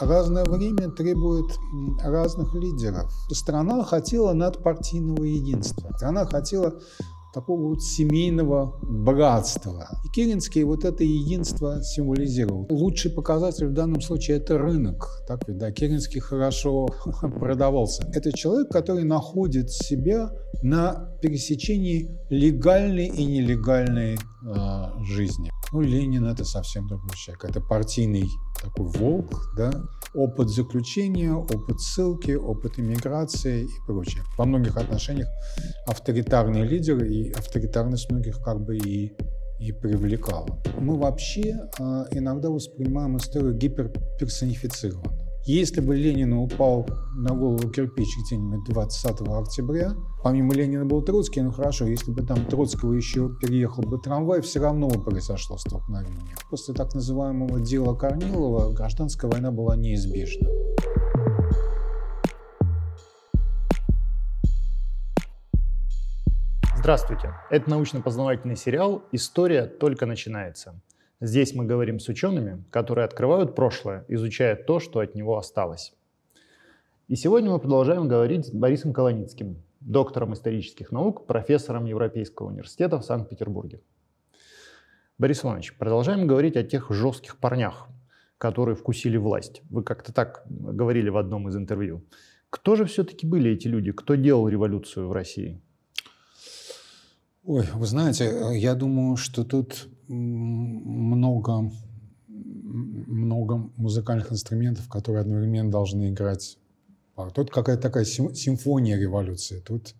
Разное время требует разных лидеров. Страна хотела надпартийного единства. Страна хотела такого вот семейного братства. И Керенский вот это единство символизировал. Лучший показатель в данном случае – это рынок. Так ведь, да, Керенский хорошо продавался. Это человек, который находит себя на пересечении легальной и нелегальной э, жизни. Ну, Ленин – это совсем другой человек. Это партийный такой волк, да, опыт заключения, опыт ссылки, опыт иммиграции и прочее. Во многих отношениях авторитарный лидер, и авторитарность многих как бы и и привлекала. Мы вообще э, иногда воспринимаем историю гиперперсонифицированно. Если бы Ленин упал на голову кирпич где-нибудь 20 октября, помимо Ленина был Троцкий, ну хорошо, если бы там Троцкого еще переехал бы трамвай, все равно бы произошло столкновение. После так называемого дела Корнилова гражданская война была неизбежна. Здравствуйте! Это научно-познавательный сериал «История только начинается». Здесь мы говорим с учеными, которые открывают прошлое, изучая то, что от него осталось. И сегодня мы продолжаем говорить с Борисом Колоницким, доктором исторических наук, профессором Европейского университета в Санкт-Петербурге. Борис Иванович, продолжаем говорить о тех жестких парнях, которые вкусили власть. Вы как-то так говорили в одном из интервью. Кто же все-таки были эти люди? Кто делал революцию в России? Ой, вы знаете, я думаю, что тут много, много музыкальных инструментов, которые одновременно должны играть. Тут какая-то такая симфония революции. Тут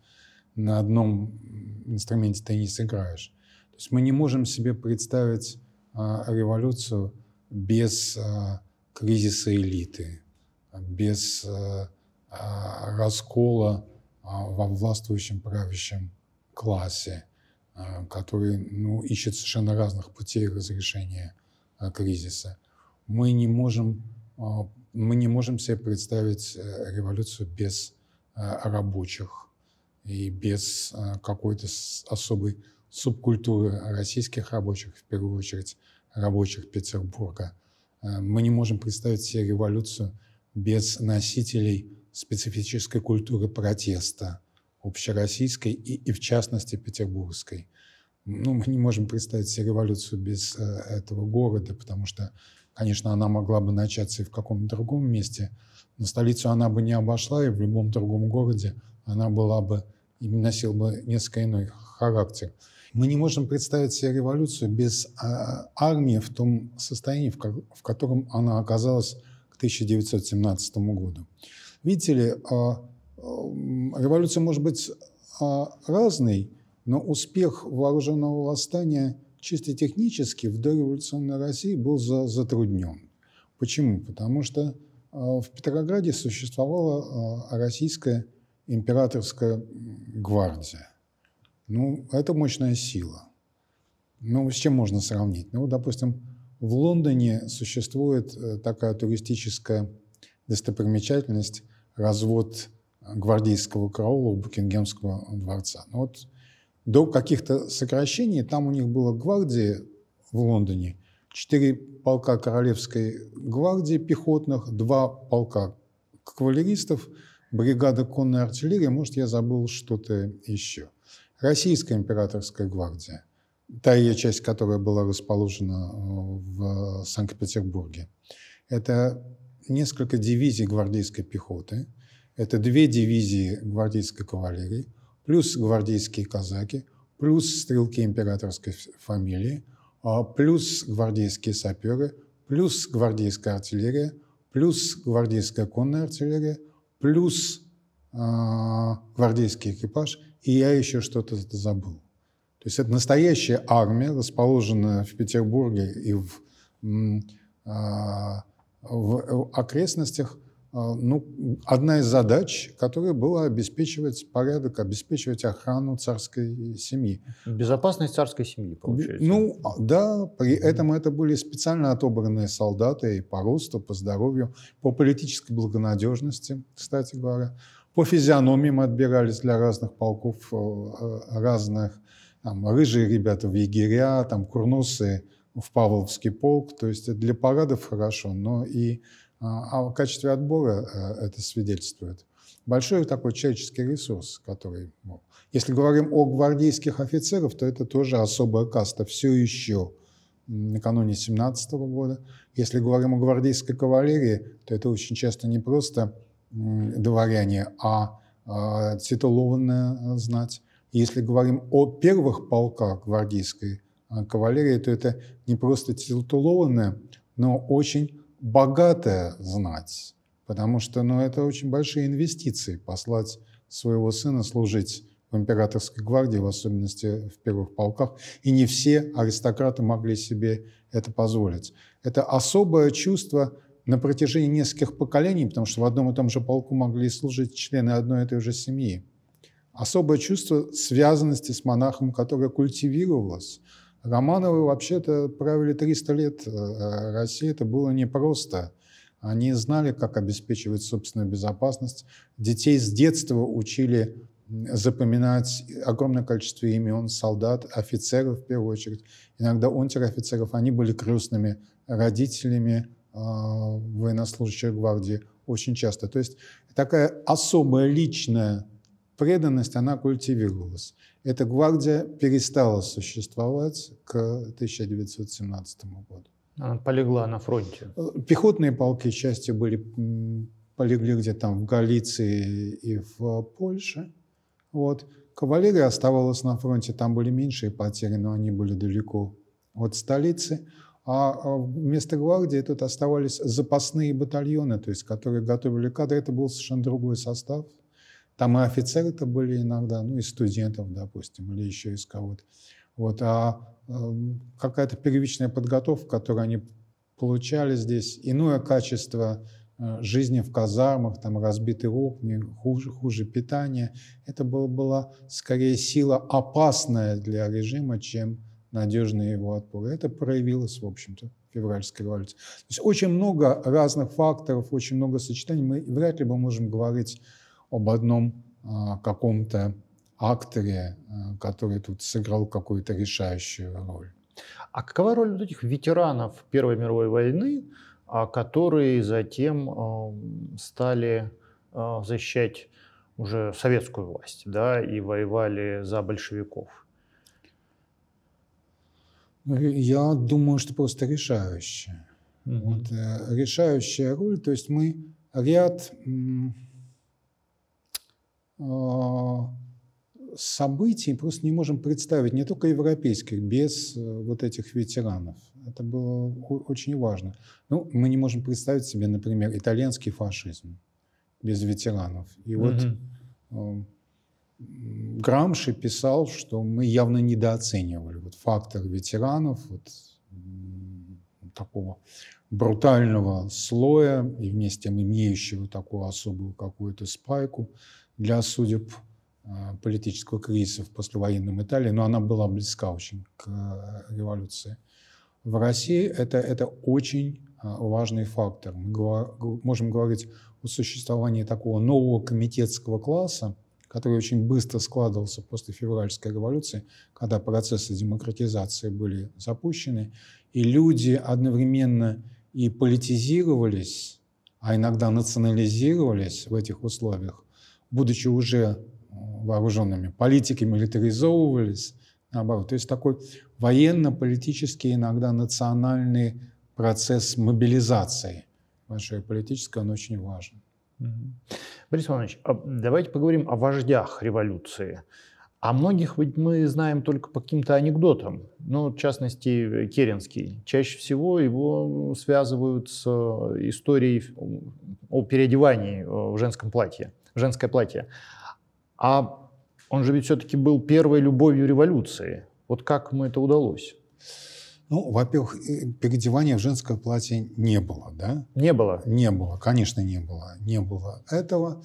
на одном инструменте ты не сыграешь. То есть мы не можем себе представить а, революцию без а, кризиса элиты, без а, а раскола а, во властвующем правящем классе который ну, ищет совершенно разных путей разрешения а, кризиса. Мы не можем, а, мы не можем себе представить э, революцию без рабочих и без какой-то особой субкультуры российских рабочих, в первую очередь рабочих Петербурга. Мы не можем представить себе революцию без носителей специфической культуры протеста, общероссийской и, и в частности петербургской. Ну, мы не можем представить себе революцию без э, этого города, потому что, конечно, она могла бы начаться и в каком-то другом месте, но столицу она бы не обошла, и в любом другом городе она была бы и носила бы несколько иной характер. Мы не можем представить себе революцию без а, армии в том состоянии, в котором она оказалась к 1917 году. Видите ли, а, революция может быть а, разной, но успех вооруженного восстания чисто технически в дореволюционной России был затруднен. Почему? Потому что а, в Петрограде существовала а, российская императорская гвардия. Ну, это мощная сила. Ну, с чем можно сравнить? Ну, допустим, в Лондоне существует э, такая туристическая достопримечательность развод гвардейского караула у Букингемского дворца. Но ну вот до каких-то сокращений там у них было гвардии в Лондоне, четыре полка королевской гвардии пехотных, два полка кавалеристов, бригада конной артиллерии, может, я забыл что-то еще. Российская императорская гвардия, та ее часть, которая была расположена э, в Санкт-Петербурге, это несколько дивизий гвардейской пехоты – это две дивизии гвардейской кавалерии, плюс гвардейские казаки, плюс стрелки императорской фамилии, а, плюс гвардейские саперы, плюс гвардейская артиллерия, плюс гвардейская конная артиллерия, плюс э, гвардейский экипаж, и я еще что-то забыл. То есть это настоящая армия, расположенная в Петербурге и в, э, в окрестностях, ну, одна из задач, которая была обеспечивать порядок, обеспечивать охрану царской семьи. Безопасность царской семьи, получается. Ну, а, да, при этом это были специально отобранные солдаты и по росту, по здоровью, по политической благонадежности, кстати говоря. По физиономиям отбирались для разных полков э, э, разных, там, рыжие ребята в егеря, там, курносые в Павловский полк. То есть для парадов хорошо, но и а, а в качестве отбора э, это свидетельствует. Большой такой человеческий ресурс, который... Если говорим о гвардейских офицерах, то это тоже особая каста все еще накануне 17 года. Если говорим о гвардейской кавалерии, то это очень часто не просто дворяне, а, а титулованная знать. Если говорим о первых полках гвардейской а, кавалерии, то это не просто титулованная, но очень богатая знать, потому что ну, это очень большие инвестиции послать своего сына служить в императорской гвардии, в особенности в первых полках, и не все аристократы могли себе это позволить. Это особое чувство на протяжении нескольких поколений, потому что в одном и том же полку могли служить члены одной и той же семьи. Особое чувство связанности с монахом, которое культивировалось. Романовы вообще-то правили 300 лет э, России, это было непросто. Они знали, как обеспечивать собственную безопасность. Детей с детства учили запоминать огромное количество имен солдат, офицеров в первую очередь. Иногда унтер-офицеров. Они были крестными родителями э, военнослужащих гвардии очень часто. То есть такая особая личная преданность, она культивировалась. Эта гвардия перестала существовать к 1917 году. Она полегла на фронте. Э, пехотные полки части были полегли где-то там в Галиции и в Польше. Вот. Кавалерия оставалась на фронте, там были меньшие потери, но они были далеко от столицы. А, а вместо гвардии тут оставались запасные батальоны, то есть, которые готовили кадры. Это был совершенно другой состав. Там и офицеры-то были иногда, ну, и студентов, допустим, или еще из кого-то. Вот, а э, какая-то первичная подготовка, которую они получали здесь, иное качество Э, жизни в казармах, там разбитые окна, хуже, хуже питание. Это было, была скорее сила опасная для режима, чем надежный его отпор. Это проявилось, в общем-то, в февральской революции. То есть очень много разных факторов, очень много сочетаний. Мы вряд ли мы можем говорить об одном а, каком-то акторе, а, который тут сыграл какую-то решающую роль. А какова роль вот этих ветеранов Первой мировой войны, а которые затем стали а, защищать уже советскую власть, да, и воевали за большевиков. Ну, я думаю, что просто решающая. Угу. Вот, э, решающая роль, то есть мы ряд э, событий просто не можем представить, не только европейских, без э, вот этих ветеранов. Это было очень важно. Ну, мы не можем представить себе, например, итальянский фашизм без ветеранов. И вот mm-hmm. Грамши писал, что мы явно недооценивали вот фактор ветеранов, вот такого брутального слоя и вместе имеющего такую особую какую-то спайку для судеб а, политического кризиса в послевоенном Италии, но она была близка очень к э, революции. В России это, это очень а, важный фактор. Мы можем говорить о существовании такого нового комитетского класса, который очень быстро складывался после февральской революции, когда процессы демократизации были запущены, и люди одновременно и политизировались, а иногда национализировались в этих условиях, будучи уже вооруженными. Политики милитаризовывались, наоборот. То есть такой военно-политический, иногда национальный процесс мобилизации большой политической, он очень важен. Борис Иванович, а давайте поговорим о вождях революции. А многих ведь мы знаем только по каким-то анекдотам. Ну, в частности, Керенский. Чаще всего его связывают с э, историей о переодевании в женском платье, женское платье. А он же ведь все-таки был первой любовью революции. Вот как ему это удалось? Ну, во-первых, переодевания в женское платье не было, да? Не было? Не было, конечно, не было. Не было этого.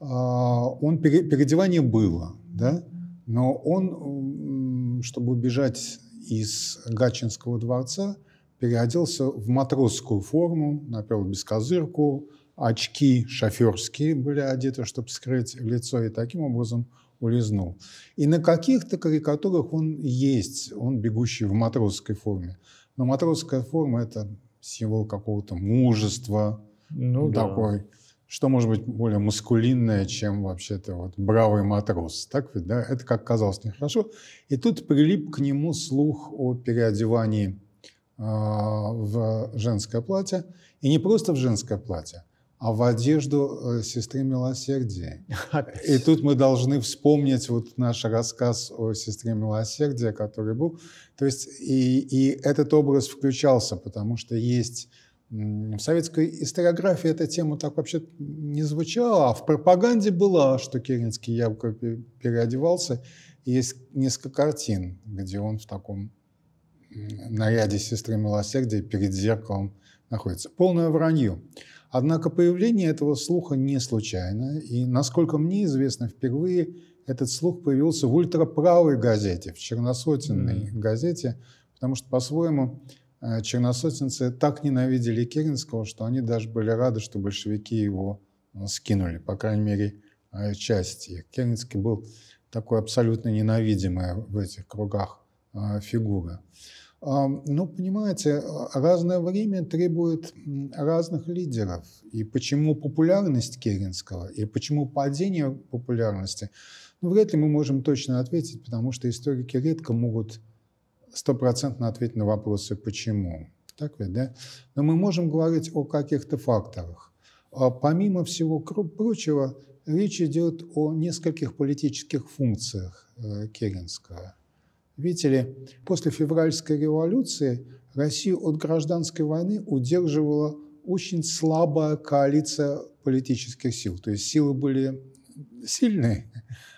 А, он, переодевание было, да? Но он, чтобы убежать из Гатчинского дворца, переоделся в матросскую форму, например, без козырку, очки шоферские были одеты, чтобы скрыть лицо, и таким образом улизнул. И на каких-то карикатурах он есть, он бегущий в матросской форме. Но матросская форма – это символ какого-то мужества, ну, такой. Да. Что может быть более маскулинное, чем вообще-то вот бравый матрос? Так ведь, да? Это как казалось нехорошо. И тут прилип к нему слух о переодевании э, в женское платье. И не просто в женское платье, а в одежду э, сестры Милосердия. И тут мы должны вспомнить вот наш рассказ о сестре Милосердия, который был. То есть и, и этот образ включался, потому что есть в советской историографии эта тема так вообще не звучала, а в пропаганде была, что Керенский якобы переодевался. И есть несколько картин, где он в таком наряде сестры Милосердия перед зеркалом находится. Полное вранье. Однако появление этого слуха не случайно, и, насколько мне известно, впервые этот слух появился в ультраправой газете, в черносотенной mm-hmm. газете, потому что, по-своему, э, черносотенцы так ненавидели Керенского, что они даже были рады, что большевики его э, скинули, по крайней мере, э, части. Керенский был такой абсолютно ненавидимая в этих кругах фигура. Ну, понимаете, разное время требует разных лидеров. И почему популярность Керенского, и почему падение популярности, ну, вряд ли мы можем точно ответить, потому что историки редко могут стопроцентно ответить на вопросы «почему?». Так ведь, да? Но мы можем говорить о каких-то факторах. А помимо всего прочего, речь идет о нескольких политических функциях э, Керенского – Видите ли, после февральской революции Россию от гражданской войны удерживала очень слабая коалиция политических сил. То есть силы были сильные,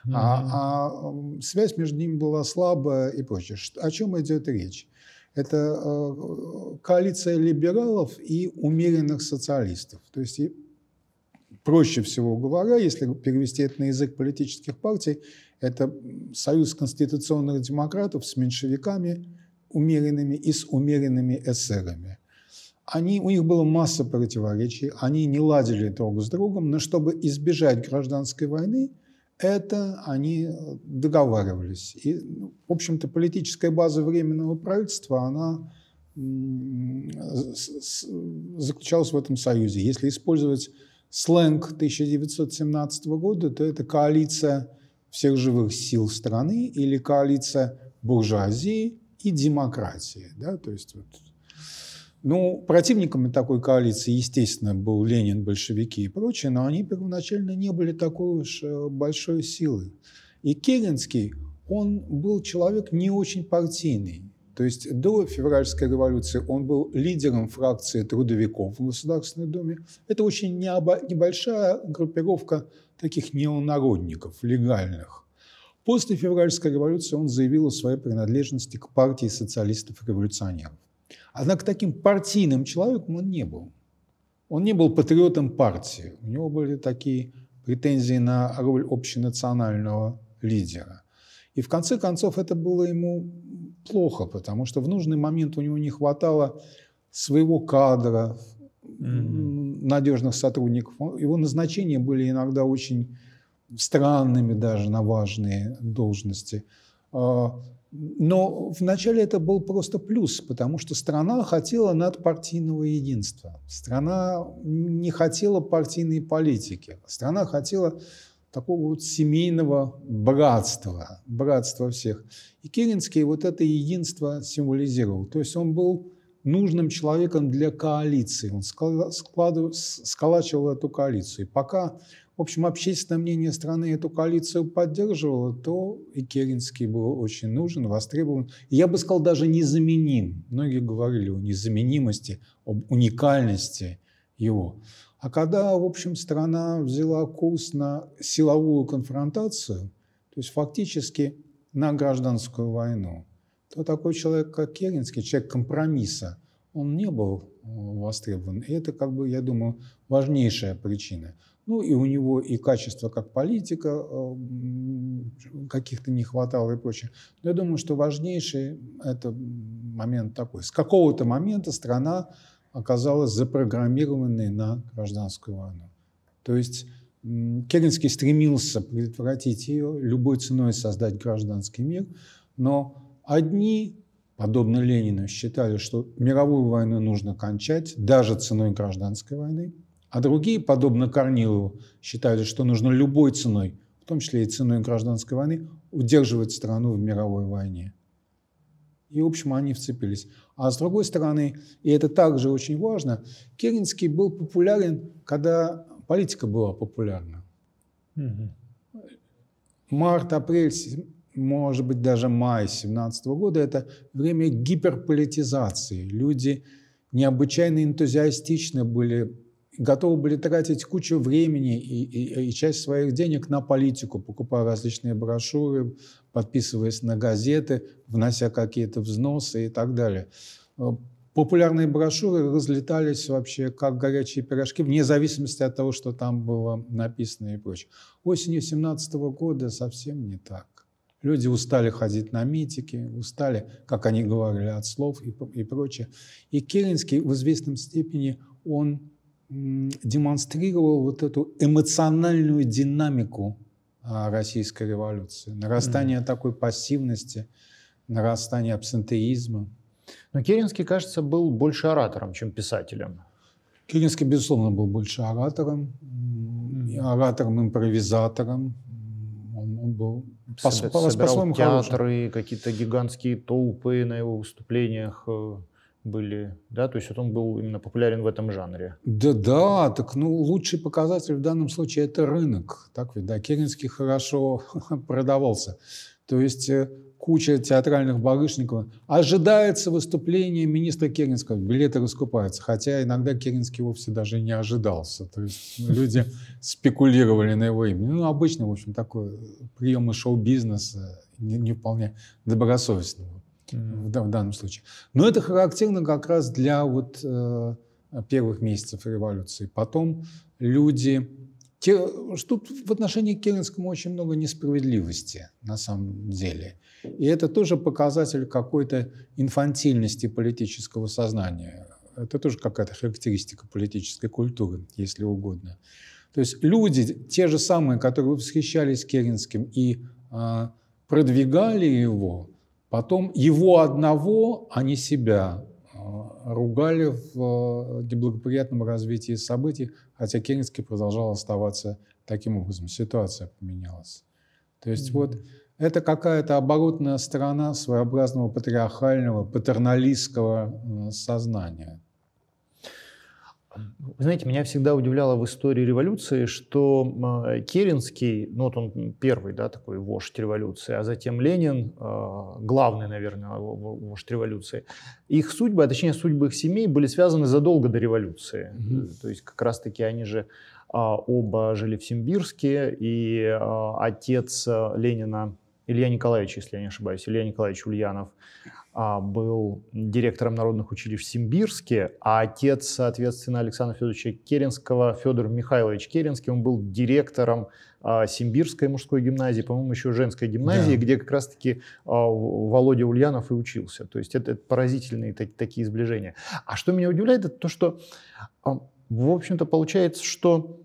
mm-hmm. а, а связь между ними была слабая и прочее. О чем идет речь? Это э, коалиция либералов и умеренных социалистов. То есть, проще всего говоря, если перевести это на язык политических партий, это союз конституционных демократов с меньшевиками умеренными и с умеренными эсерами. Они, у них было масса противоречий, они не ладили друг с другом, но чтобы избежать гражданской войны, это они договаривались. И, ну, в общем-то, политическая база Временного правительства, она заключалась в этом союзе. Если использовать сленг 1917 года, то это коалиция всех живых сил страны или коалиция буржуазии и демократии. Да? То есть вот, ну, противниками такой коалиции, естественно, был Ленин, большевики и прочее, но они первоначально не были такой уж э, большой силой. И Керенский, он был человек не очень партийный. То есть до февральской революции он был лидером фракции трудовиков в Государственной Думе. Это очень небольшая группировка таких неонародников, легальных. После февральской революции он заявил о своей принадлежности к партии социалистов-революционеров. Однако таким партийным человеком он не был. Он не был патриотом партии. У него были такие претензии на роль общенационального лидера. И в конце концов это было ему плохо, потому что в нужный момент у него не хватало своего кадра, mm-hmm. надежных сотрудников. Его назначения были иногда очень странными даже на важные должности. А, но вначале это был просто плюс, потому что страна хотела надпартийного единства. Страна не хотела партийной политики. Страна хотела такого вот семейного братства, братства всех. И Керенский вот это единство символизировал. То есть он был нужным человеком для коалиции. Он сколачивал эту коалицию. И пока, в общем, общественное мнение страны эту коалицию поддерживало, то и Керенский был очень нужен, востребован. Я бы сказал, даже незаменим. Многие говорили о незаменимости, об уникальности его. А когда, в общем, страна взяла курс на силовую конфронтацию, то есть фактически на гражданскую войну, то такой человек, как Керенский, человек компромисса, он не был э, востребован. И это, как бы, я думаю, важнейшая причина. Ну и у него и качество как политика э, каких-то не хватало и прочее. Но я думаю, что важнейший это момент такой. С какого-то момента страна оказалась запрограммированной на гражданскую войну. То есть Керенский стремился предотвратить ее, любой ценой создать гражданский мир, но одни, подобно Ленину, считали, что мировую войну нужно кончать даже ценой гражданской войны, А другие, подобно Корнилову, считали, что нужно любой ценой, в том числе и ценой гражданской войны, удерживать страну в мировой войне. И, в общем, они вцепились. А с другой стороны, и это также очень важно, Керенский был популярен, когда политика была популярна. Угу. Март, апрель, может быть, даже май 2017 года – это время гиперполитизации. Люди необычайно энтузиастично были, готовы были тратить кучу времени и, и, и часть своих денег на политику, покупая различные брошюры, подписываясь на газеты, внося какие-то взносы и так далее. Э, популярные брошюры разлетались вообще как горячие пирожки, вне зависимости от того, что там было написано и прочее. Осенью 2017 года совсем не так. Люди устали ходить на митики, устали, как они говорили, от слов и, и прочее. И Керенский в известном степени он демонстрировал вот эту эмоциональную динамику а, российской революции, нарастание mm-hmm. такой пассивности, нарастание абсентеизма. Но Керенский, кажется, был больше оратором, чем писателем. Керенский, безусловно, был больше оратором, mm-hmm. оратором-импровизатором. Он, он был по, собирал по театры, какие-то гигантские толпы на его выступлениях э, были, да, то есть вот он был именно популярен в этом жанре. Да, да, так ну лучший показатель в данном случае это рынок, так ведь, да, Керенский хорошо продавался, то есть э, куча театральных барышников. Ожидается выступление министра Керенского, билеты раскупаются, хотя иногда Керенский вовсе даже не ожидался. То есть люди спекулировали на его имя. Ну, обычно, в общем, такой прием шоу-бизнеса, не, не вполне добросовестного в, в данном случае. Но это характерно как раз для вот э, первых месяцев революции. Потом люди те, тут в отношении к Керенскому очень много несправедливости на самом деле. И это тоже показатель какой-то инфантильности политического сознания. Это тоже какая-то характеристика политической культуры, если угодно. То есть люди, те же самые, которые восхищались Керенским и э, продвигали его, потом его одного, а не себя, ругали в э, неблагоприятном развитии событий, хотя Керенский продолжал оставаться таким образом. Ситуация поменялась. То есть mm-hmm. вот это какая-то оборотная сторона своеобразного патриархального, патерналистского э, сознания. Вы знаете, меня всегда удивляло в истории революции, что э, Керенский, ну вот он первый, да, такой вождь революции, а затем Ленин, э, главный, наверное, вождь революции, их судьбы, а точнее судьбы их семей были связаны задолго до революции. Mm-hmm. То есть как раз-таки они же а, оба жили в Симбирске, и а, отец Ленина, Илья Николаевич, если я не ошибаюсь, Илья Николаевич Ульянов, а, был директором народных училищ в Симбирске, а отец, соответственно, Александра Федоровича Керенского, Федор Михайлович Керенский, он был директором а, Симбирской мужской гимназии, по-моему, еще женской гимназии, да. где как раз-таки а, Володя Ульянов и учился. То есть это, это поразительные так, такие сближения. А что меня удивляет, это то, что, в общем-то, получается, что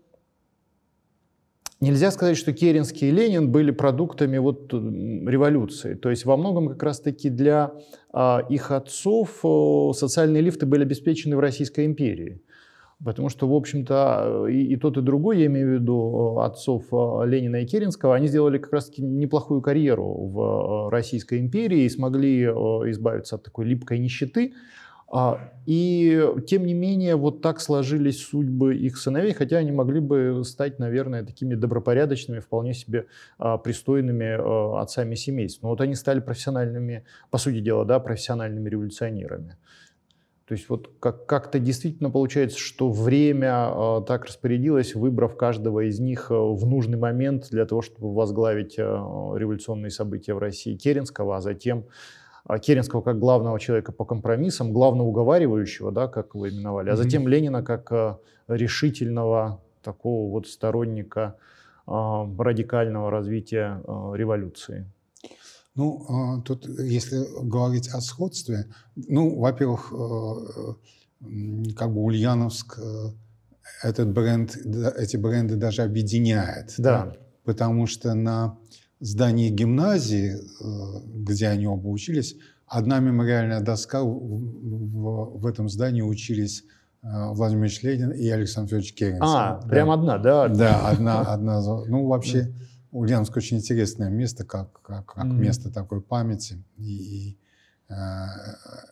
Нельзя сказать, что Керенский и Ленин были продуктами вот революции. То есть во многом как раз-таки для а, их отцов социальные лифты были обеспечены в Российской империи. Потому что, в общем-то, и, и тот, и другой, я имею в виду отцов Ленина и Керенского, они сделали как раз-таки неплохую карьеру в Российской империи и смогли избавиться от такой липкой нищеты. А, и тем не менее, вот так сложились судьбы их сыновей, хотя они могли бы стать, наверное, такими добропорядочными, вполне себе а, пристойными а, отцами семейств. Но вот они стали профессиональными, по сути дела, да, профессиональными революционерами. То есть вот как- как-то действительно получается, что время э, так распорядилось, выбрав каждого из них в нужный момент для того, чтобы возглавить революционные события в России Керенского, а затем а, Керенского как главного человека по компромиссам, главного уговаривающего, да, как вы именовали, а затем Ленина как а, решительного такого вот сторонника а, радикального развития революции. Ну, тут, если говорить о сходстве, ну, во-первых, как бы Ульяновск этот бренд, эти бренды даже объединяет. Да. да? Потому что на здании гимназии, э, где они оба учились, одна мемориальная доска, в, в, этом здании учились Владимир Ильич Ленин и Александр Федорович Керенский. А, да. прям одна, да? Да, одна, одна. Ну, вообще, Ульяновск очень интересное место, как, как, как mm-hmm. место такой памяти. И, и э,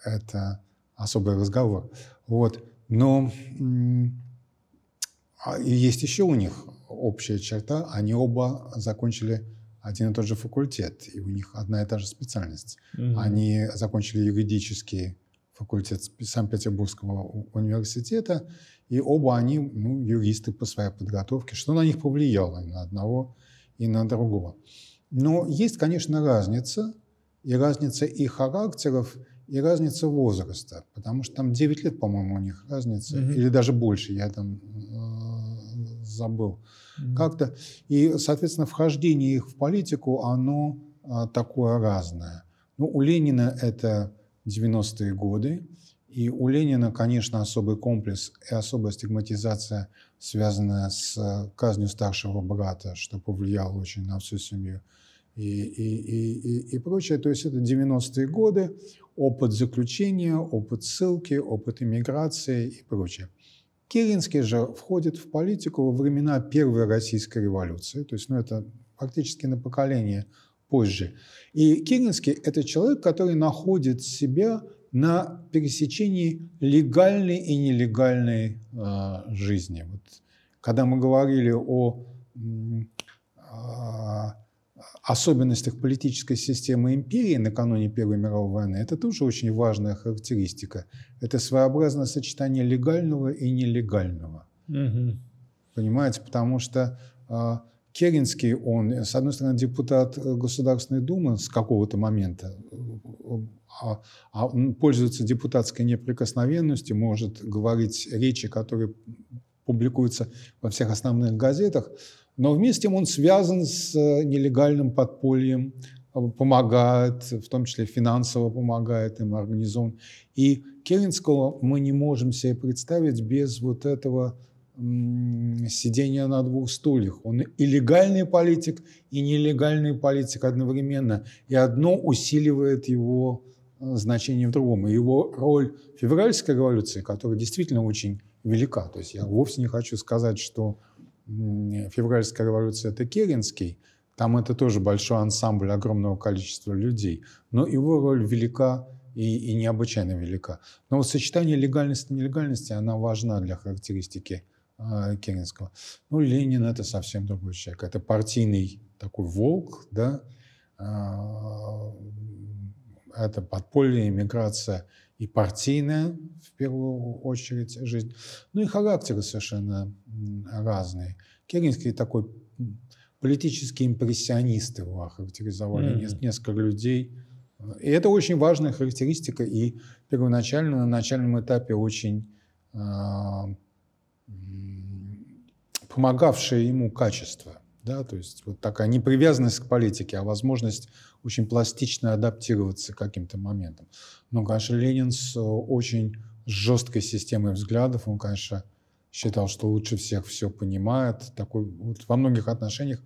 это особый разговор. Вот. Но э, есть еще у них общая черта. Они оба закончили один и тот же факультет, и у них одна и та же специальность. Mm-hmm. Они закончили юридический факультет Санкт-Петербургского университета, и оба они ну, юристы по своей подготовке. Что на них повлияло и на одного, и на другого. Но есть, конечно, разница, и разница и характеров, и разница возраста, потому что там 9 лет, по-моему, у них разница, mm-hmm. или даже больше, я там забыл mm-hmm. как-то. И, соответственно, вхождение их в политику, оно э, такое разное. Ну, у Ленина это 90-е годы, и у Ленина, конечно, особый комплекс и особая стигматизация, связанная с казнью старшего брата, что повлияло очень на всю семью и, и, и, и, и прочее. То есть это 90-е годы, опыт заключения, опыт ссылки, опыт иммиграции и прочее. Керенский же входит в политику во времена Первой Российской революции, то есть ну, это фактически на поколение позже. И Керенский – это человек, который находит себя на пересечении легальной и нелегальной э, жизни. Вот, когда мы говорили о э, особенностях политической системы империи накануне Первой мировой войны, это тоже очень важная характеристика. Это своеобразное сочетание легального и нелегального. Угу. Понимаете, потому что э, Керенский, он, с одной стороны, депутат Государственной Думы с какого-то момента, а, а он пользуется депутатской неприкосновенностью, может говорить речи, которые публикуются во всех основных газетах, но вместе с он связан с э, нелегальным подпольем, помогает, в том числе финансово помогает им, организован. И Керенского мы не можем себе представить без вот этого сидения на двух стульях. Он и легальный политик, и нелегальный политик одновременно. И одно усиливает его э, значение в другом. И его роль февральской революции, которая действительно очень велика. То есть я вовсе не хочу сказать, что февральская революция – это Керенский, там это тоже большой ансамбль огромного количества людей, но его роль велика и, и необычайно велика. Но вот сочетание легальности и нелегальности, она важна для характеристики э, Керенского. Ну, Ленин – это совсем другой человек. Это партийный такой волк, да, э, это подпольная иммиграция и партийная, в первую очередь, жизнь. Ну и характеры совершенно разные. Керенский такой политический импрессионист его охарактеризовали, mm-hmm. несколько людей. И это очень важная характеристика и первоначально, на начальном этапе очень э, помогавшее ему качество. Да, то есть вот такая непривязанность к политике, а возможность очень пластично адаптироваться к каким-то моментам. Но, конечно, Ленин с очень жесткой системой взглядов, он, конечно, считал, что лучше всех все понимает. Такой вот во многих отношениях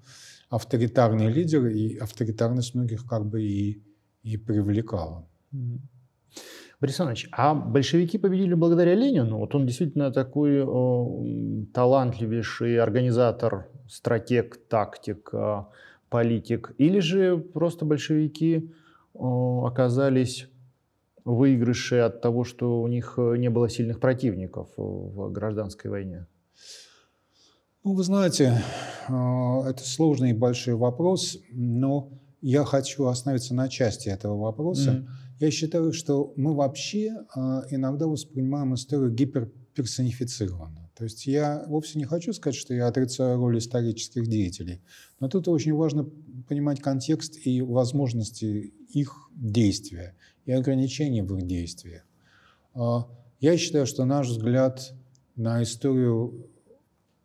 авторитарный лидер, и авторитарность многих как бы и, и привлекала. Борис Иванович, а большевики победили благодаря Ленину? Вот он действительно такой э, талантливейший организатор, стратег, тактик, э, политик. Или же просто большевики э, оказались выигрыши от того, что у них не было сильных противников в гражданской войне? Ну, вы знаете, это сложный и большой вопрос, но я хочу остановиться на части этого вопроса. Mm-hmm. Я считаю, что мы вообще иногда воспринимаем историю гиперперсонифицированно. То есть я вовсе не хочу сказать, что я отрицаю роль исторических деятелей, но тут очень важно понимать контекст и возможности их действия и ограничения в их действиях. А, я считаю, что наш взгляд на историю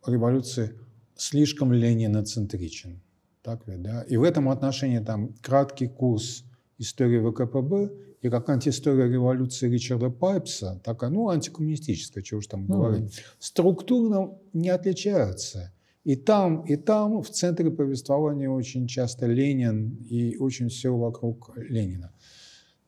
революции слишком лениноцентричен. Так ведь, да? И в этом отношении там краткий курс истории ВКПБ и как антиистория революции Ричарда Пайпса, такая, ну, антикоммунистическая, чего уж там ну, говорить, структурно не отличаются. И там, и там в центре повествования очень часто Ленин и очень все вокруг Ленина.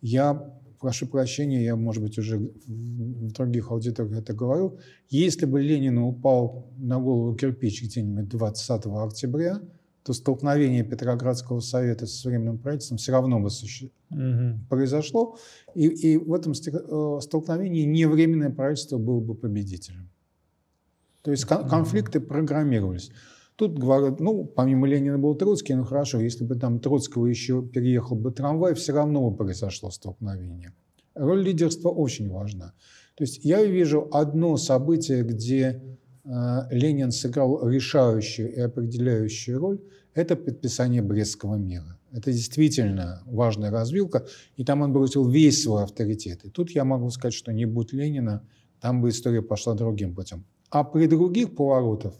Я прошу прощения, я, может быть, уже в других аудиториях это говорил, если бы Ленину упал на голову кирпич где-нибудь 20 октября, то столкновение Петроградского совета с временным правительством все равно бы суще... угу. произошло, и, и в этом э, столкновении не временное правительство было бы победителем. То есть кон- конфликты программировались. Тут говорят, ну, помимо Ленина был Троцкий, ну хорошо, если бы там Троцкого еще переехал бы трамвай, все равно бы произошло столкновение. Роль лидерства очень важна. То есть я вижу одно событие, где Ленин сыграл решающую и определяющую роль, это подписание Брестского мира. Это действительно важная развилка, и там он бросил весь свой авторитет. И тут я могу сказать, что не будь Ленина, там бы история пошла другим путем. А при других поворотах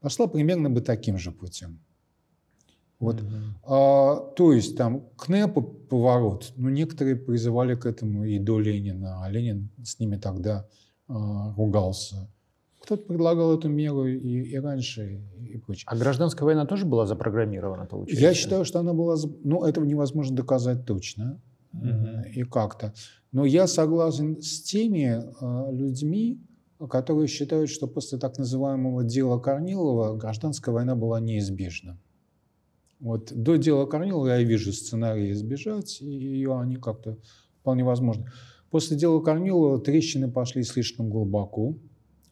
пошла примерно бы таким же путем. Вот. Mm-hmm. А, то есть там к НЭПу поворот, ну, некоторые призывали к этому и до Ленина, а Ленин с ними тогда а, ругался. Кто-то предлагал эту меру и, и раньше, и прочее. А гражданская война тоже была запрограммирована, получается? Я считаю, что она была... Ну, этого невозможно доказать точно mm-hmm. и как-то. Но я согласен с теми э, людьми, которые считают, что после так называемого дела Корнилова гражданская война была неизбежна. Вот до дела Корнилова я вижу сценарии избежать, и ее они как-то вполне возможно. После дела Корнилова трещины пошли слишком глубоко.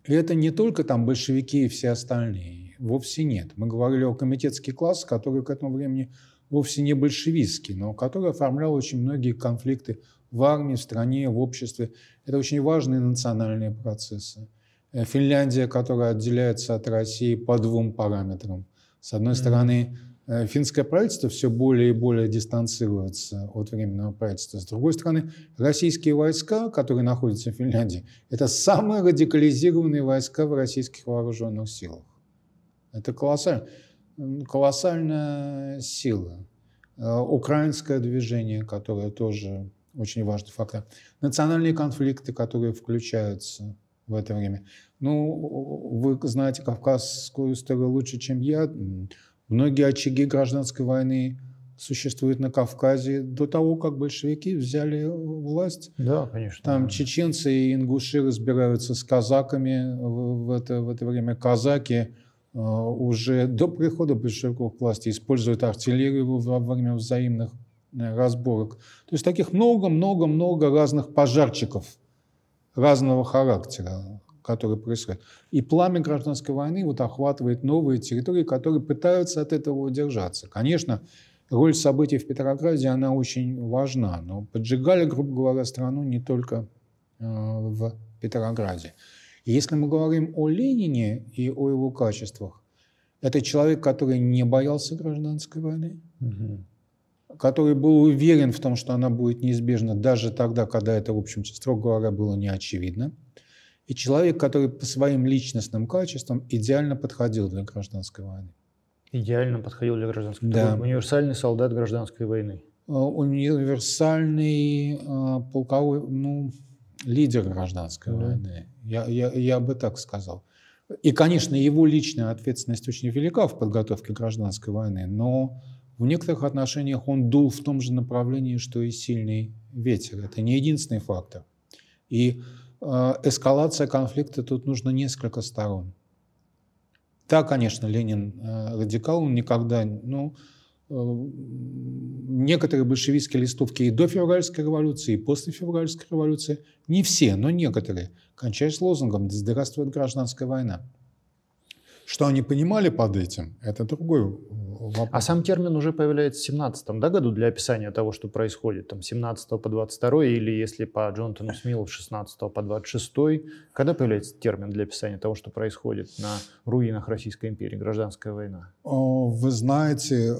И это не только там большевики и все остальные. Вовсе нет. Мы говорили о комитетский класс, который к этому времени вовсе не большевистский, но который оформлял очень многие конфликты в армии, в стране, в обществе. Это очень важные национальные процессы. Э, Финляндия, которая отделяется от России по двум параметрам. С одной mm-hmm. стороны, финское правительство все более и более дистанцируется от временного правительства. С другой стороны, российские войска, которые находятся в Финляндии, это самые радикализированные войска в российских вооруженных силах. Это колоссально, колоссальная сила. Э, украинское движение, которое тоже очень важный фактор. Национальные конфликты, которые включаются в это время. Ну, вы знаете кавказскую историю лучше, чем я. Многие очаги гражданской войны существуют на Кавказе до того, как большевики взяли власть. Да, конечно. Там чеченцы и ингуши разбираются с казаками в это, в это время. Казаки э, уже до прихода большевиков к власти используют артиллерию во время взаимных Э, разборок. То есть таких много-много-много разных пожарчиков разного характера, которые происходят. И пламя гражданской войны вот охватывает новые территории, которые пытаются от этого удержаться. Конечно, роль событий в Петрограде, она очень важна, но поджигали, грубо говоря, страну не только э, в Петрограде. Если мы говорим о Ленине и о его качествах, это человек, который не боялся гражданской войны, угу который был уверен в том, что она будет неизбежна даже тогда, когда это, в общем, строго говоря, было не очевидно. И человек, который по своим личностным качествам идеально подходил для гражданской войны. Идеально подходил для гражданской да. войны. Универсальный солдат гражданской войны. А, универсальный а, полковой, ну, лидер гражданской да. войны. Я, я, я бы так сказал. И, конечно, его личная ответственность очень велика в подготовке гражданской войны, но в некоторых отношениях он дул в том же направлении, что и сильный ветер. Это не единственный фактор. И э, эскалация конфликта тут нужно несколько сторон. Да, конечно, Ленин э, радикал, он никогда, ну, э, некоторые большевистские листовки и до февральской революции, и после февральской революции, не все, но некоторые, кончаясь лозунгом «Да здравствует гражданская война». Что они понимали под этим, это другой вопрос. А сам термин уже появляется в 17 да, году для описания того, что происходит, там, 17 по 22 или если по Джонатану Смилу 16 по 26. Когда появляется термин для описания того, что происходит на руинах Российской империи, гражданская война? Вы знаете,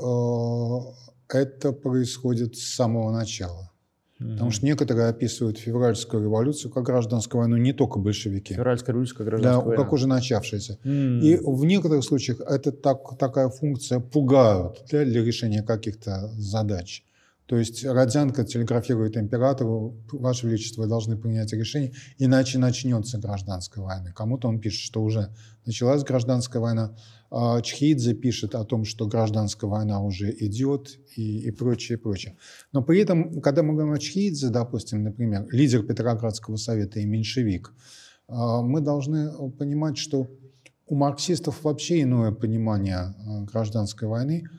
это происходит с самого начала. Mm-hmm. Потому что некоторые описывают февральскую революцию как гражданскую войну, не только большевики. Февральская революция как гражданская да, война. как уже начавшаяся. Mm-hmm. И в некоторых случаях это так, такая функция пугают для, для решения каких-то задач. То есть Родзянко телеграфирует императору, Ваше Величество, вы должны принять решение, иначе начнется гражданская война. Кому-то он пишет, что уже началась гражданская война. А Чхидзе пишет о том, что гражданская война уже идет и, и прочее, прочее. Но при этом, когда мы говорим о Чхидзе, допустим, например, лидер Петроградского совета и меньшевик, а, мы должны понимать, что у марксистов вообще иное понимание а, гражданской войны –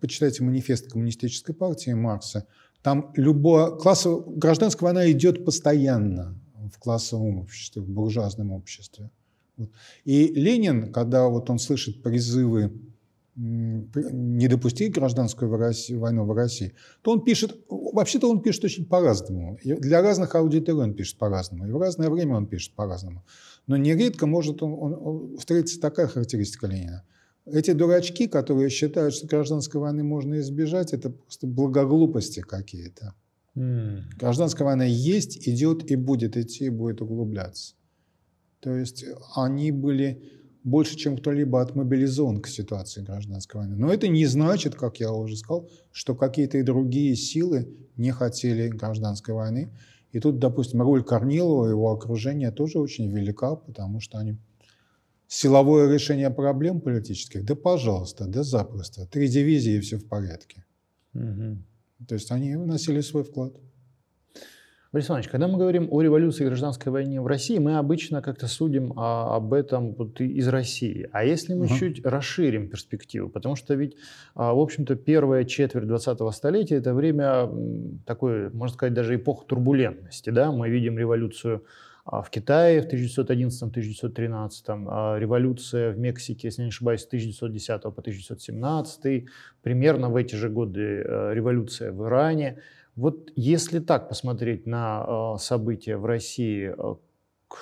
почитайте манифест коммунистической партии Маркса, там любое классовая гражданская война идет постоянно в классовом обществе, в буржуазном обществе. Вот. И Ленин, когда вот он слышит призывы не допустить гражданскую войну в России, то он пишет, вообще-то он пишет очень по-разному. Для разных аудиторий он пишет по-разному, и в разное время он пишет по-разному. Но нередко может он, он, он, встретиться такая характеристика Ленина – эти дурачки, которые считают, что гражданской войны можно избежать, это просто благоглупости какие-то. Mm. Гражданская война есть, идет и будет идти, и будет углубляться. То есть они были больше, чем кто-либо отмобилизован к ситуации гражданской войны. Но это не значит, как я уже сказал, что какие-то и другие силы не хотели гражданской войны. И тут, допустим, роль Корнилова и его окружения тоже очень велика, потому что они Силовое решение проблем политических? Да пожалуйста, да запросто. Три дивизии и все в порядке. Угу. То есть они вносили свой вклад. Борис Иванович, когда мы говорим о революции и гражданской войне в России, мы обычно как-то судим а, об этом вот из России. А если мы uh чуть расширим перспективу, потому что ведь, а, в общем-то, первая четверть 20-го столетия – это время такой, можно сказать, даже эпоха турбулентности. Да? Мы видим революцию в Китае в 1911-1913, а революция в Мексике, если не ошибаюсь, с 1910 по 1917, примерно в эти же годы э, революция в Иране. Вот если так посмотреть на э, события в России, э,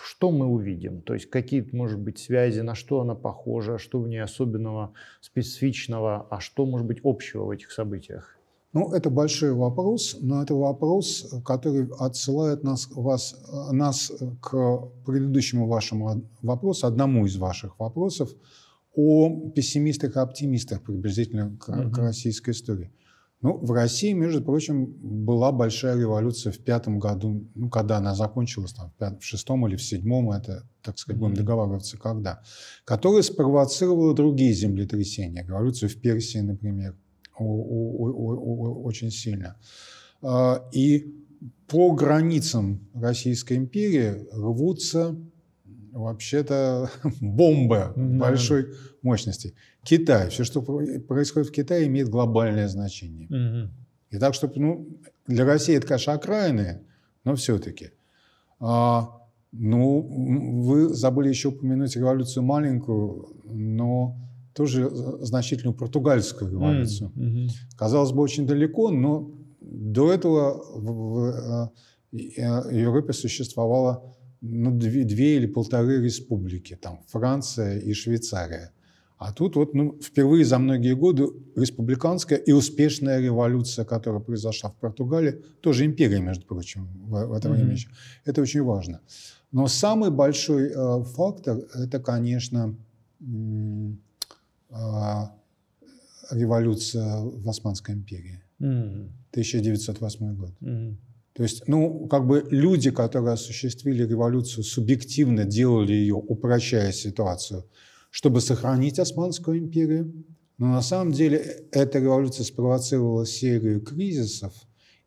что мы увидим? То есть какие, может быть, связи, на что она похожа, что в ней особенного, специфичного, а что, может быть, общего в этих событиях? Ну, это большой вопрос, но это вопрос, который отсылает нас, вас, нас к предыдущему вашему вопросу, одному из ваших вопросов о пессимистах и оптимистах приблизительно к, mm-hmm. к российской истории. Ну, в России, между прочим, была большая революция в пятом году, ну, когда она закончилась, там, в, пятом, в шестом или в седьмом, это, так сказать, будем договариваться, когда, которая спровоцировала другие землетрясения. Революцию в Персии, например, очень сильно. А, и по границам Российской империи рвутся вообще-то бомбы да. большой мощности. Китай. Все, что происходит в Китае, имеет глобальное значение. Угу. И так что ну, для России это, конечно, окраины, но все-таки. А, ну, вы забыли еще упомянуть революцию маленькую, но тоже значительную португальскую революцию. Mm-hmm. Казалось бы, очень далеко, но до этого в, в э, Европе существовало ну, две, две или полторы республики, там Франция и Швейцария. А тут вот ну, впервые за многие годы республиканская и успешная революция, которая произошла в Португалии, тоже империя, между прочим, в, в это время mm-hmm. Это очень важно. Но самый большой э, фактор – это, конечно, а, революция в Османской империи. Mm-hmm. 1908 год. Mm-hmm. То есть, ну, как бы люди, которые осуществили революцию, субъективно делали ее, упрощая ситуацию, чтобы сохранить Османскую империю. Но на самом деле эта революция спровоцировала серию кризисов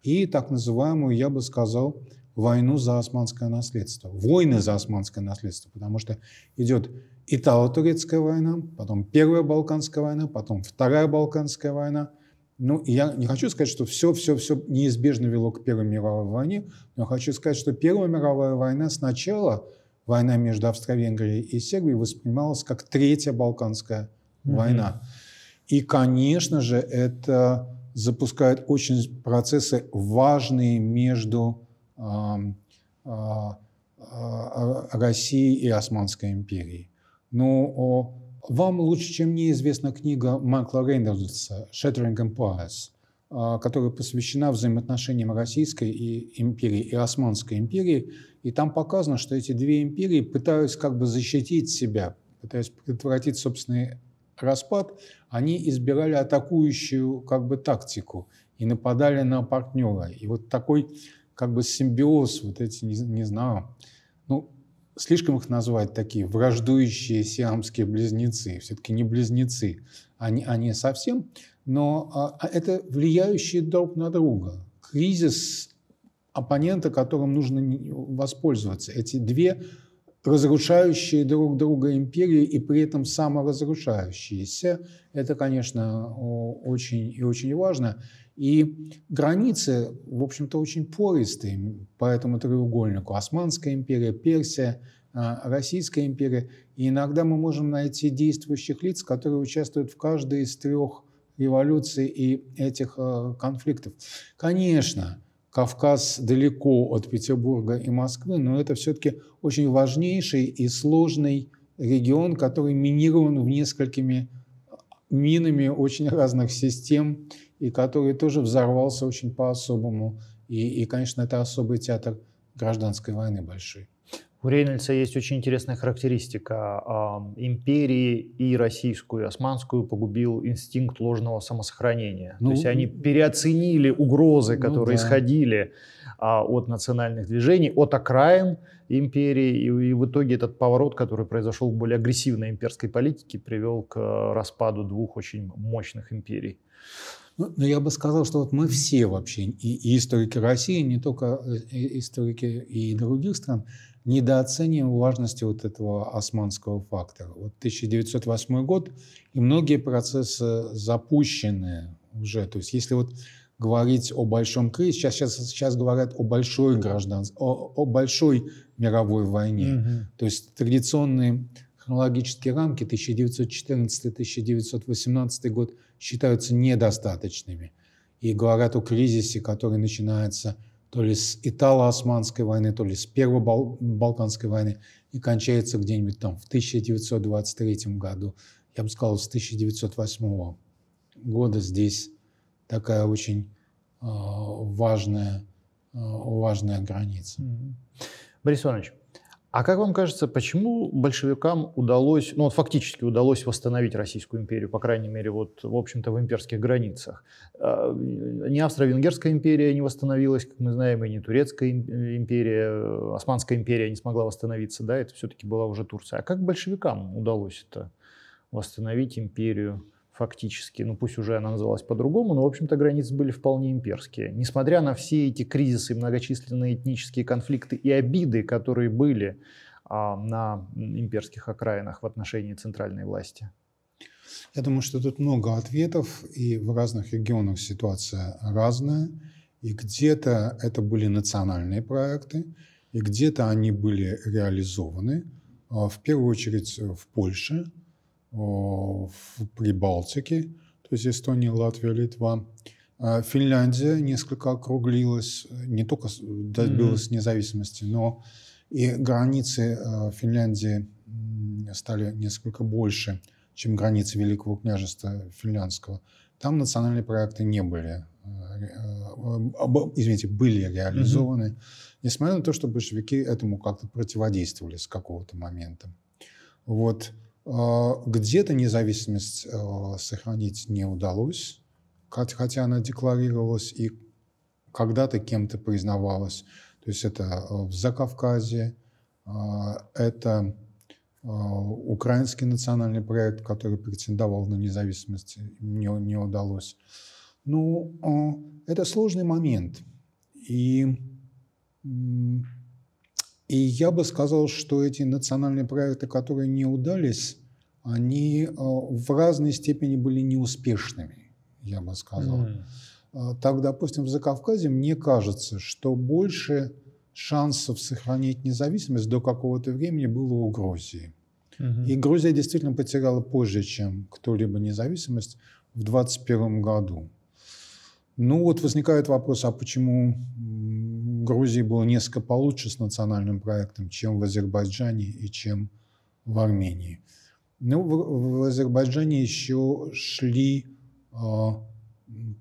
и так называемую, я бы сказал, войну за османское наследство. Войны за османское наследство, потому что идет Итало-турецкая война, потом Первая Балканская война, потом Вторая Балканская война. Ну, я не хочу сказать, что все-все-все неизбежно вело к Первой мировой войне, но хочу сказать, что Первая мировая война сначала, война между Австро-Венгрией и Сербией, воспринималась как Третья Балканская mm-hmm. война. И, конечно же, это запускает очень процессы важные между э, э, э, Россией и Османской империей. Но вам лучше, чем мне известна книга Майкла Рейнольдса «Shattering Empires», а, которая посвящена взаимоотношениям Российской и империи и Османской империи. И там показано, что эти две империи пытаются как бы защитить себя, пытаясь предотвратить собственные распад, они избирали атакующую как бы тактику и нападали на партнера. И вот такой как бы симбиоз, вот эти, не, не знаю, ну, слишком их назвать такие враждующие сиамские близнецы. Все-таки не близнецы, они, они совсем, но а, а, это влияющие друг на друга. Кризис оппонента, которым нужно воспользоваться. Эти две разрушающие друг друга империи и при этом саморазрушающиеся. Это, конечно, очень и очень важно. И границы, в общем-то, очень пористые по этому треугольнику. Османская империя, Персия, а, Российская империя. И иногда мы можем найти действующих лиц, которые участвуют в каждой из трех революций и этих а, конфликтов. Конечно, Кавказ далеко от Петербурга и Москвы, но это все-таки очень важнейший и сложный регион, который минирован в несколькими минами очень разных систем, и который тоже взорвался очень по-особому. И, и, конечно, это особый театр гражданской войны большой. У Рейнольдса есть очень интересная характеристика. Империи и российскую, и османскую погубил инстинкт ложного самосохранения. Ну, То есть они переоценили угрозы, ну которые ну, да. исходили а, от национальных движений, от окраин империи. И, и в итоге этот поворот, который произошел в более агрессивной имперской политике, привел к распаду двух очень мощных империй. Ну, но я бы сказал, что вот мы все вообще, и, и историки России, не только э, историки и других стран, недооцениваем важности вот этого османского фактора. Вот 1908 год, и многие процессы запущены уже. То есть если вот говорить о большом кризисе, сейчас, сейчас, сейчас говорят о большой гражданской, о, о большой мировой войне. Mm-hmm. То есть традиционные хронологические рамки 1914-1918 год считаются недостаточными. И говорят о кризисе, который начинается то ли с Итало-Османской войны, то ли с Первой Бал- Балканской войны и кончается где-нибудь там в 1923 году. Я бы сказал, с 1908 года здесь такая очень э, важная, э, важная граница. Борис Иванович, а как вам кажется, почему большевикам удалось, ну вот фактически удалось восстановить Российскую империю, по крайней мере, вот в общем-то в имперских границах? А, не Австро-Венгерская империя не восстановилась, как мы знаем, и не Турецкая империя, Османская империя не смогла восстановиться, да, это все-таки была уже Турция. А как большевикам удалось это восстановить империю? Фактически, ну пусть уже она называлась по-другому, но, в общем-то, границы были вполне имперские. Несмотря на все эти кризисы, многочисленные этнические конфликты и обиды, которые были а, на имперских окраинах в отношении центральной власти. Я думаю, что тут много ответов, и в разных регионах ситуация разная. И где-то это были национальные проекты, и где-то они были реализованы. А, в первую очередь в Польше – в Прибалтике, то есть Эстония, Латвия, Литва. А Финляндия несколько округлилась, не только добилась mm-hmm. независимости, но и границы э, Финляндии стали несколько больше, чем границы Великого княжества финляндского. Там национальные проекты не были, э, э, извините, были реализованы, mm-hmm. несмотря на то, что большевики этому как-то противодействовали с какого-то момента. Вот. А, где-то независимость а, сохранить не удалось, хотя она декларировалась и когда-то кем-то признавалась. То есть это а, в Закавказье, это украинский национальный проект, который претендовал на независимость, не, не удалось. Ну, это сложный момент. И и я бы сказал, что эти национальные проекты, которые не удались, они э, в разной степени были неуспешными, я бы сказал. Mm. Так, допустим, в Закавказье мне кажется, что больше шансов сохранить независимость до какого-то времени было у Грузии. Mm-hmm. И Грузия действительно потеряла позже, чем кто-либо независимость в 2021 году. Ну вот возникает вопрос, а почему Грузии было несколько получше с национальным проектом, чем в Азербайджане и чем в Армении. Ну, в, в Азербайджане еще шли э,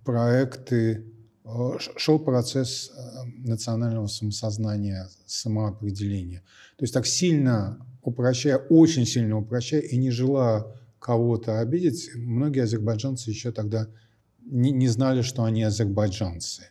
проекты, э, шел процесс э, национального самосознания, самоопределения. То есть так сильно упрощая, очень сильно упрощая и не желая кого-то обидеть, многие азербайджанцы еще тогда не, не знали, что они азербайджанцы.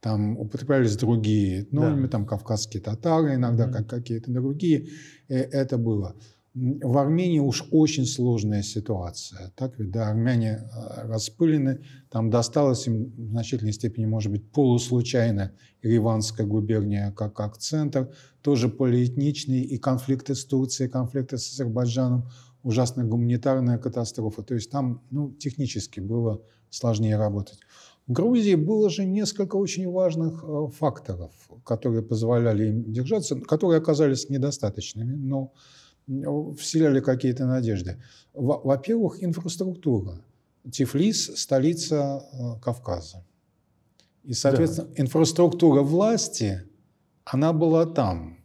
Там употреблялись другие этнонимы, да. там кавказские татары иногда, mm-hmm. как какие-то другие. Э, это было. В Армении уж очень сложная ситуация. Так ведь, да, армяне э, распылены, там досталось им в значительной степени, может быть, полуслучайно Риванская губерния как, как центр, тоже полиэтничный, и конфликты с Турцией, конфликты с Азербайджаном, ужасная гуманитарная катастрофа. То есть там ну, технически было сложнее работать. В Грузии было же несколько очень важных э, факторов, которые позволяли им держаться, которые оказались недостаточными, но вселяли какие-то надежды. Во-первых, инфраструктура. Тифлис – столица э, Кавказа. И, соответственно, да. инфраструктура власти, она была там.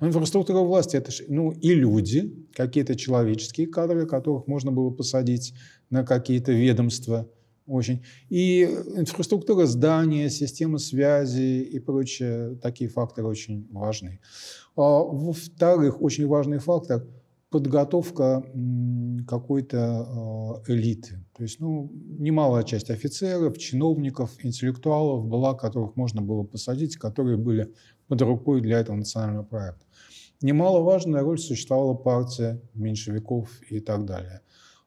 Но инфраструктура власти – это ну, и люди, какие-то человеческие кадры, которых можно было посадить на какие-то ведомства – очень. И инфраструктура здания, система связи и прочее, такие факторы очень важны. А, во-вторых, очень важный фактор – подготовка какой-то а, элиты. То есть ну, немалая часть офицеров, чиновников, интеллектуалов была, которых можно было посадить, которые были под рукой для этого национального проекта. Немаловажная роль существовала партия меньшевиков и так далее.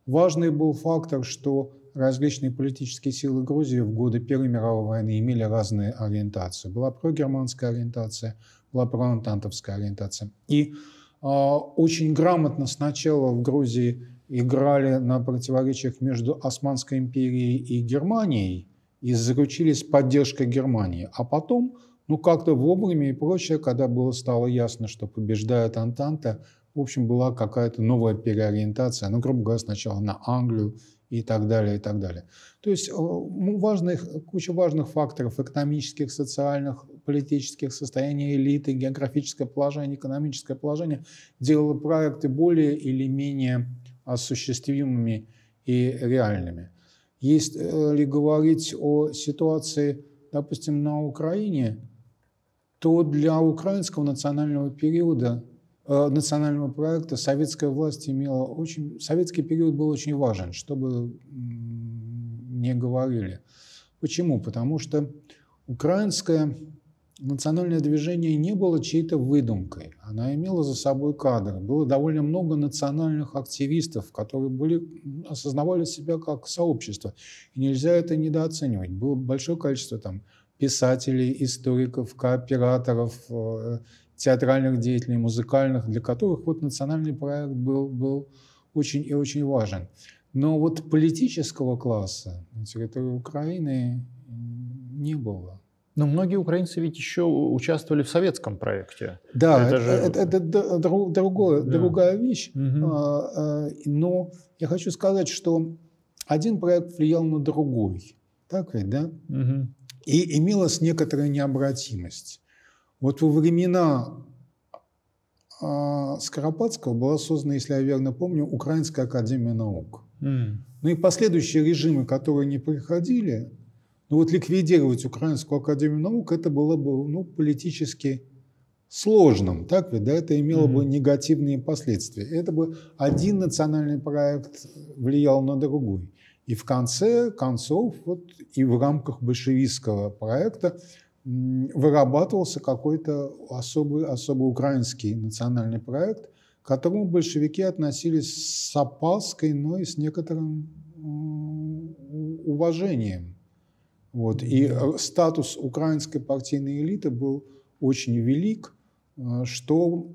Важный был фактор, что различные политические силы Грузии в годы Первой мировой войны имели разные ориентации. Была прогерманская ориентация, была проантантовская ориентация. И э, очень грамотно сначала в Грузии играли на противоречиях между Османской империей и Германией и заручились поддержкой Германии. А потом, ну как-то вовремя и прочее, когда было стало ясно, что побеждает Антанта, в общем, была какая-то новая переориентация, ну, грубо говоря, сначала на Англию, и так далее, и так далее. То есть э, ну, важных, куча важных факторов экономических, социальных, политических, состояния элиты, географическое положение, экономическое положение делало проекты более или менее осуществимыми и реальными. Если говорить о ситуации, допустим, на Украине, то для украинского национального периода Э, национального проекта советская власть имела очень... Советский период был очень важен, чтобы не говорили. Почему? Потому что украинское национальное движение не было чьей-то выдумкой. Она имела за собой кадры. Было довольно много национальных активистов, которые были, осознавали себя как сообщество. И нельзя это недооценивать. Было большое количество там, писателей, историков, кооператоров, э, театральных деятелей, музыкальных, для которых вот национальный проект был, был очень и очень важен. Но вот политического класса на территории Украины не было. Но многие украинцы ведь еще участвовали в советском проекте. Да, это, же... это, это, это другое, да. другая вещь. Угу. Но я хочу сказать, что один проект влиял на другой. Так ведь, да? Угу. И имелась некоторая необратимость. Вот во времена а, Скоропадского была создана, если я верно помню, Украинская академия наук. Mm. Ну и последующие режимы, которые не приходили, ну вот ликвидировать Украинскую академию наук, это было бы ну, политически сложным, так ведь, да, это имело mm-hmm. бы негативные последствия. Это бы один национальный проект влиял на другой. И в конце концов, вот и в рамках большевистского проекта вырабатывался какой-то особый, особый украинский национальный проект, к которому большевики относились с опаской, но и с некоторым уважением. Вот. И э, статус украинской партийной элиты был очень велик, э, что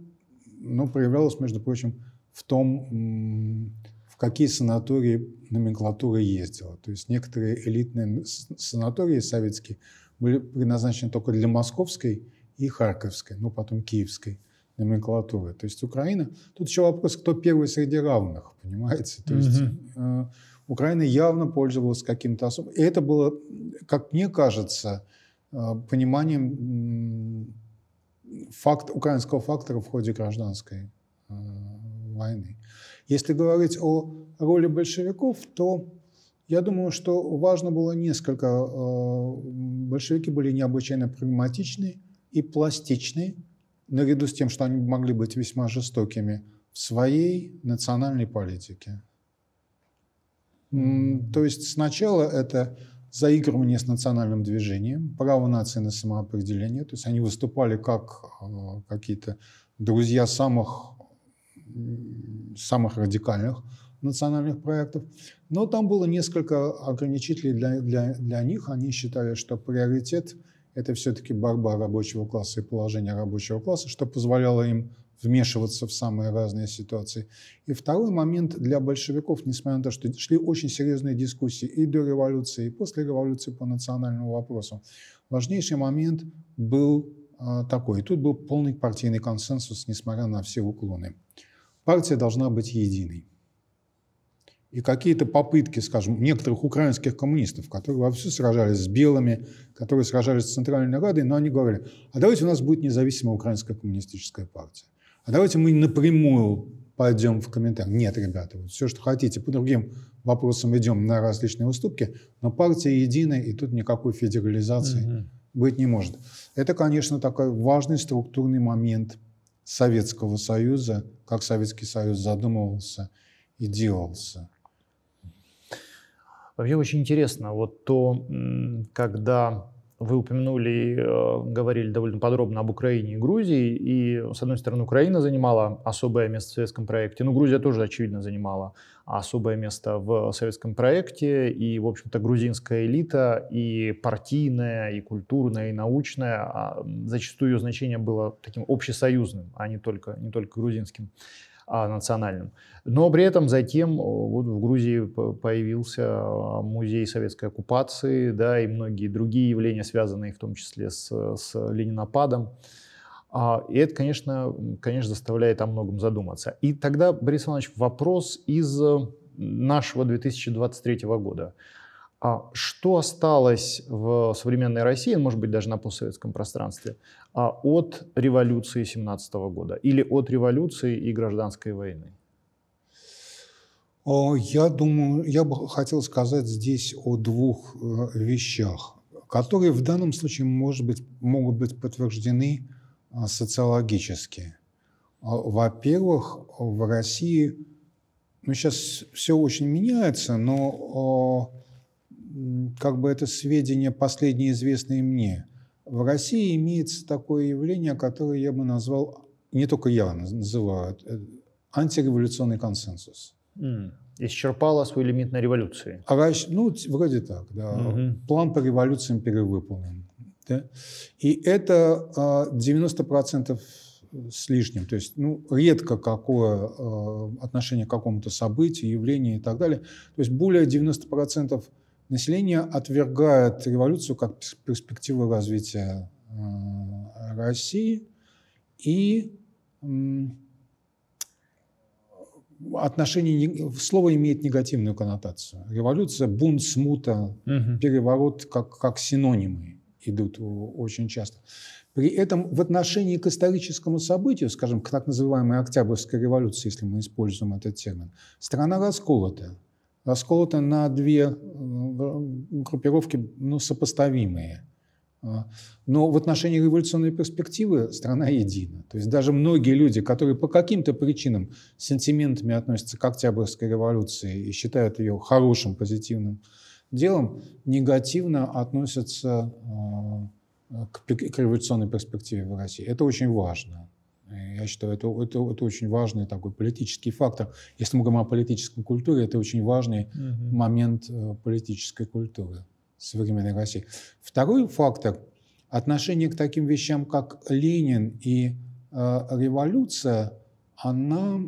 ну, проявлялось, между прочим, в том, в какие санатории номенклатура ездила. То есть некоторые элитные санатории советские были предназначены только для московской и харьковской, ну потом киевской номенклатуры. То есть Украина... Тут еще вопрос, кто первый среди равных, понимаете? То есть э, Украина явно пользовалась каким-то особым... И это было, как мне кажется, э, пониманием факт, украинского фактора в ходе гражданской э, войны. Если говорить о роли большевиков, то я думаю, что важно было несколько. Э, большевики были необычайно прагматичны и пластичны, наряду с тем, что они могли быть весьма жестокими в своей национальной политике. То есть сначала это заигрывание с национальным движением, право нации на самоопределение. То есть они выступали как э, какие-то друзья самых, самых радикальных национальных проектов. Но там было несколько ограничителей для, для, для них. Они считали, что приоритет – это все-таки борьба рабочего класса и положение рабочего класса, что позволяло им вмешиваться в самые разные ситуации. И второй момент для большевиков, несмотря на то, что шли очень серьезные дискуссии и до революции, и после революции по национальному вопросу, важнейший момент был а, такой. И тут был полный партийный консенсус, несмотря на все уклоны. Партия должна быть единой. И какие-то попытки, скажем, некоторых украинских коммунистов, которые вовсю сражались с белыми, которые сражались с Центральной Радой, но они говорили, а давайте у нас будет независимая украинская коммунистическая партия а давайте мы напрямую пойдем в комментарий. Нет, ребята, вот все, что хотите, по другим вопросам идем на различные уступки, но партия единая, и тут никакой федерализации угу. быть не может. Это, конечно, такой важный структурный момент Советского Союза, как Советский Союз задумывался и делался. Вообще очень интересно, вот то, когда вы упомянули, э, говорили довольно подробно об Украине и Грузии, и, с одной стороны, Украина занимала особое место в советском проекте, но Грузия тоже, очевидно, занимала особое место в советском проекте, и, в общем-то, грузинская элита, и партийная, и культурная, и научная, а зачастую ее значение было таким общесоюзным, а не только, не только грузинским национальным. Но при этом затем вот в Грузии появился а, музей советской оккупации, да, и многие другие явления, связанные в том числе с, с ленинопадом. А, и это, конечно, конечно, заставляет о многом задуматься. И тогда, Борис Иванович, вопрос из нашего 2023 года. А что осталось в современной России, может быть, даже на постсоветском пространстве, а, от революции 17 года или от революции и гражданской войны? Я думаю, я бы хотел сказать здесь о двух э, вещах, которые в данном случае, может быть, могут быть подтверждены а, социологически. А, во-первых, в России, ну сейчас все очень меняется, но как бы это сведения последние известные мне. В России имеется такое явление, которое я бы назвал, не только я называю, э, антиреволюционный консенсус. Mm. Исчерпала свой лимит на революции. А, ну, вроде так, да. Угу. План по революциям перевыполнен. Да? И это 90% а, с лишним. То есть ну, редко какое а, отношение к какому-то событию, явлению и так далее. То есть более 90% Население отвергает революцию как перспективу развития э, России и отношение, слово имеет негативную коннотацию. Революция, бунт, смута, угу. переворот как, как синонимы идут очень часто. При этом в отношении к историческому событию, скажем, к так называемой Октябрьской революции, если мы используем этот термин, страна расколота расколота на две э, группировки ну, сопоставимые. А, но в отношении революционной перспективы страна едина. То есть даже многие люди, которые по каким-то причинам с сентиментами относятся к Октябрьской революции и считают ее хорошим, позитивным делом, негативно относятся а, к революционной перспективе в России. Это очень важно. Я считаю, это, это, это очень важный такой политический фактор. Если мы говорим о политической культуре, это очень важный угу. момент э, политической культуры современной России. Второй фактор – отношение к таким вещам, как Ленин и э, революция, она,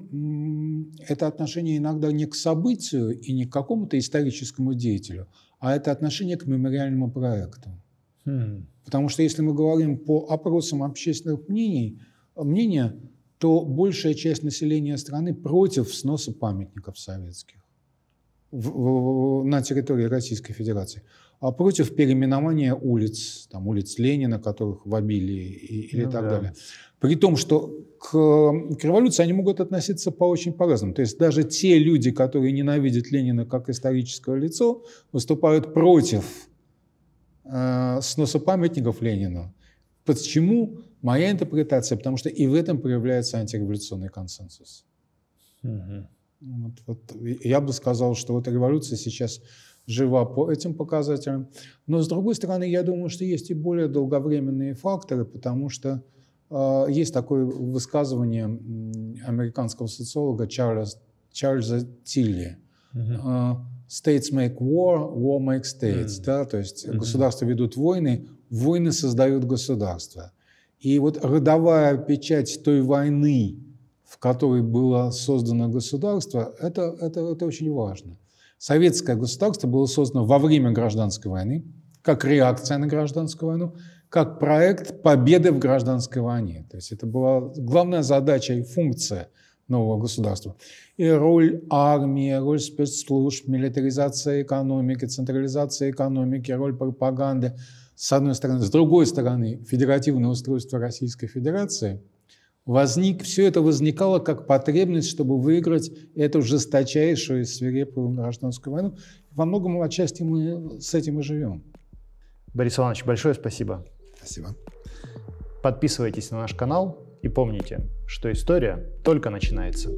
это отношение иногда не к событию и не к какому-то историческому деятелю, а это отношение к мемориальному проекту. Хм. Потому что если мы говорим по опросам общественных мнений – мнения, то большая часть населения страны против сноса памятников советских в, в, на территории Российской Федерации, а против переименования улиц, там, улиц Ленина, которых в обилии и, или ну, так да. далее. При том, что к, к революции они могут относиться по очень по-разному. То есть даже те люди, которые ненавидят Ленина как историческое лицо, выступают против э, сноса памятников Ленину. Почему? Моя интерпретация, потому что и в этом проявляется антиреволюционный консенсус. Угу. Вот, вот, я бы сказал, что вот революция сейчас жива по этим показателям. Но, с другой стороны, я думаю, что есть и более долговременные факторы, потому что э, есть такое высказывание американского социолога Чарльза, Чарльза Тилли. Uh-huh. States make war, war makes states. Uh-huh. Да? То есть uh-huh. государства ведут войны, войны создают государства. И вот родовая печать той войны, в которой было создано государство, это, это, это очень важно. Советское государство было создано во время гражданской войны, как реакция на гражданскую войну, как проект победы в гражданской войне. То есть это была главная задача и функция нового государства. И роль армии, роль спецслужб, милитаризация экономики, централизация экономики, роль пропаганды, с одной стороны. С другой стороны, федеративное устройство Российской Федерации – возник, все это возникало как потребность, чтобы выиграть эту жесточайшую свирепую гражданскую войну. Во многом отчасти мы с этим и живем. Борис Иванович, большое спасибо. Спасибо. Подписывайтесь на наш канал и помните, что история только начинается.